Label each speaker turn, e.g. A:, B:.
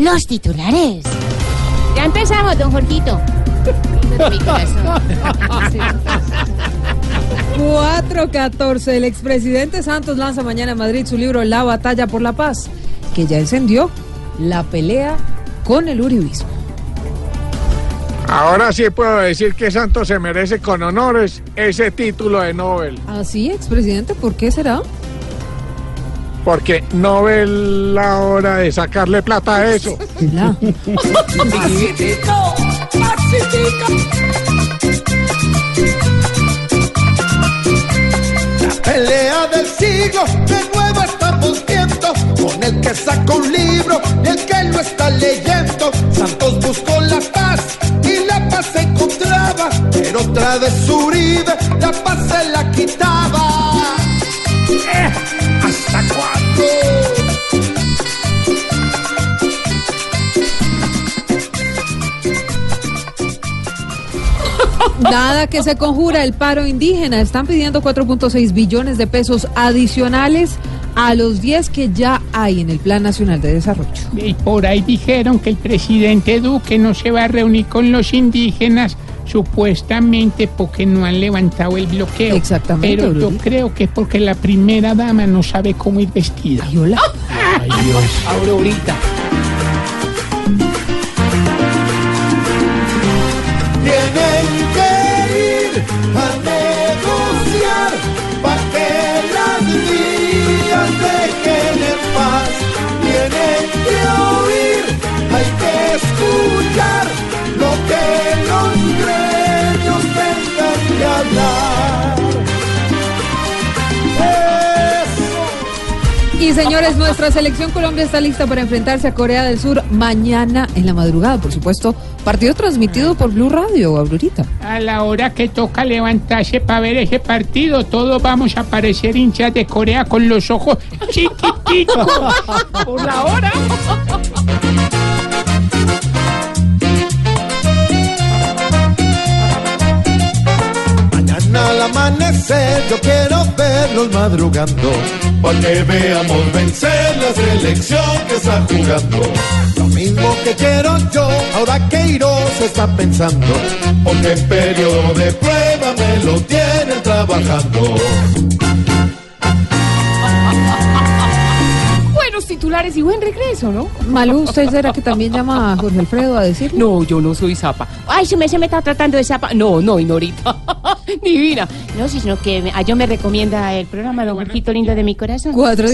A: Los titulares.
B: Ya empezamos, don Jorgito. Mi corazón.
C: 414. El expresidente Santos lanza mañana en Madrid su libro La batalla por la paz, que ya encendió la pelea con el uribismo.
D: Ahora sí puedo decir que Santos se merece con honores ese título de Nobel,
C: Así, expresidente, ¿por qué será?
D: Porque no ve la hora de sacarle plata a eso.
C: La-
E: Pelea del siglo, de nuevo estamos viendo con el que saca un libro y el que lo está leyendo. Santos buscó la paz y la paz se encontraba, pero otra vez Uribe la paz se la quitaba. Eh,
C: Nada que se conjura el paro indígena. Están pidiendo 4.6 billones de pesos adicionales a los 10 que ya hay en el Plan Nacional de Desarrollo.
F: Y por ahí dijeron que el presidente Duque no se va a reunir con los indígenas supuestamente porque no han levantado el bloqueo.
C: Exactamente,
F: Pero yo
C: Aurorita.
F: creo que es porque la primera dama no sabe cómo ir vestida.
C: Ay, hola.
E: Tienen ir
C: Y señores, nuestra selección Colombia está lista para enfrentarse a Corea del Sur mañana en la madrugada, por supuesto. Partido transmitido por Blue Radio, Aurorita.
F: A la hora que toca levantarse para ver ese partido, todos vamos a parecer hinchas de Corea con los ojos chiquiticos. Por la hora.
E: Amanecer yo quiero verlos madrugando. Porque veamos vencer la selección que está jugando. Lo mismo que quiero yo ahora que Iros está pensando. Porque en periodo de prueba me lo tienen trabajando
B: titulares y buen regreso, ¿no?
C: Malú, ¿usted será que también llama a Jorge Alfredo a decir?
G: No, yo no soy zapa.
B: Ay, se me, se me está tratando de zapa.
G: No, no, Ignorita. Divina.
B: No, sino que me- a yo me recomienda el programa, don Jorgito lindo de mi corazón.
C: Cuatro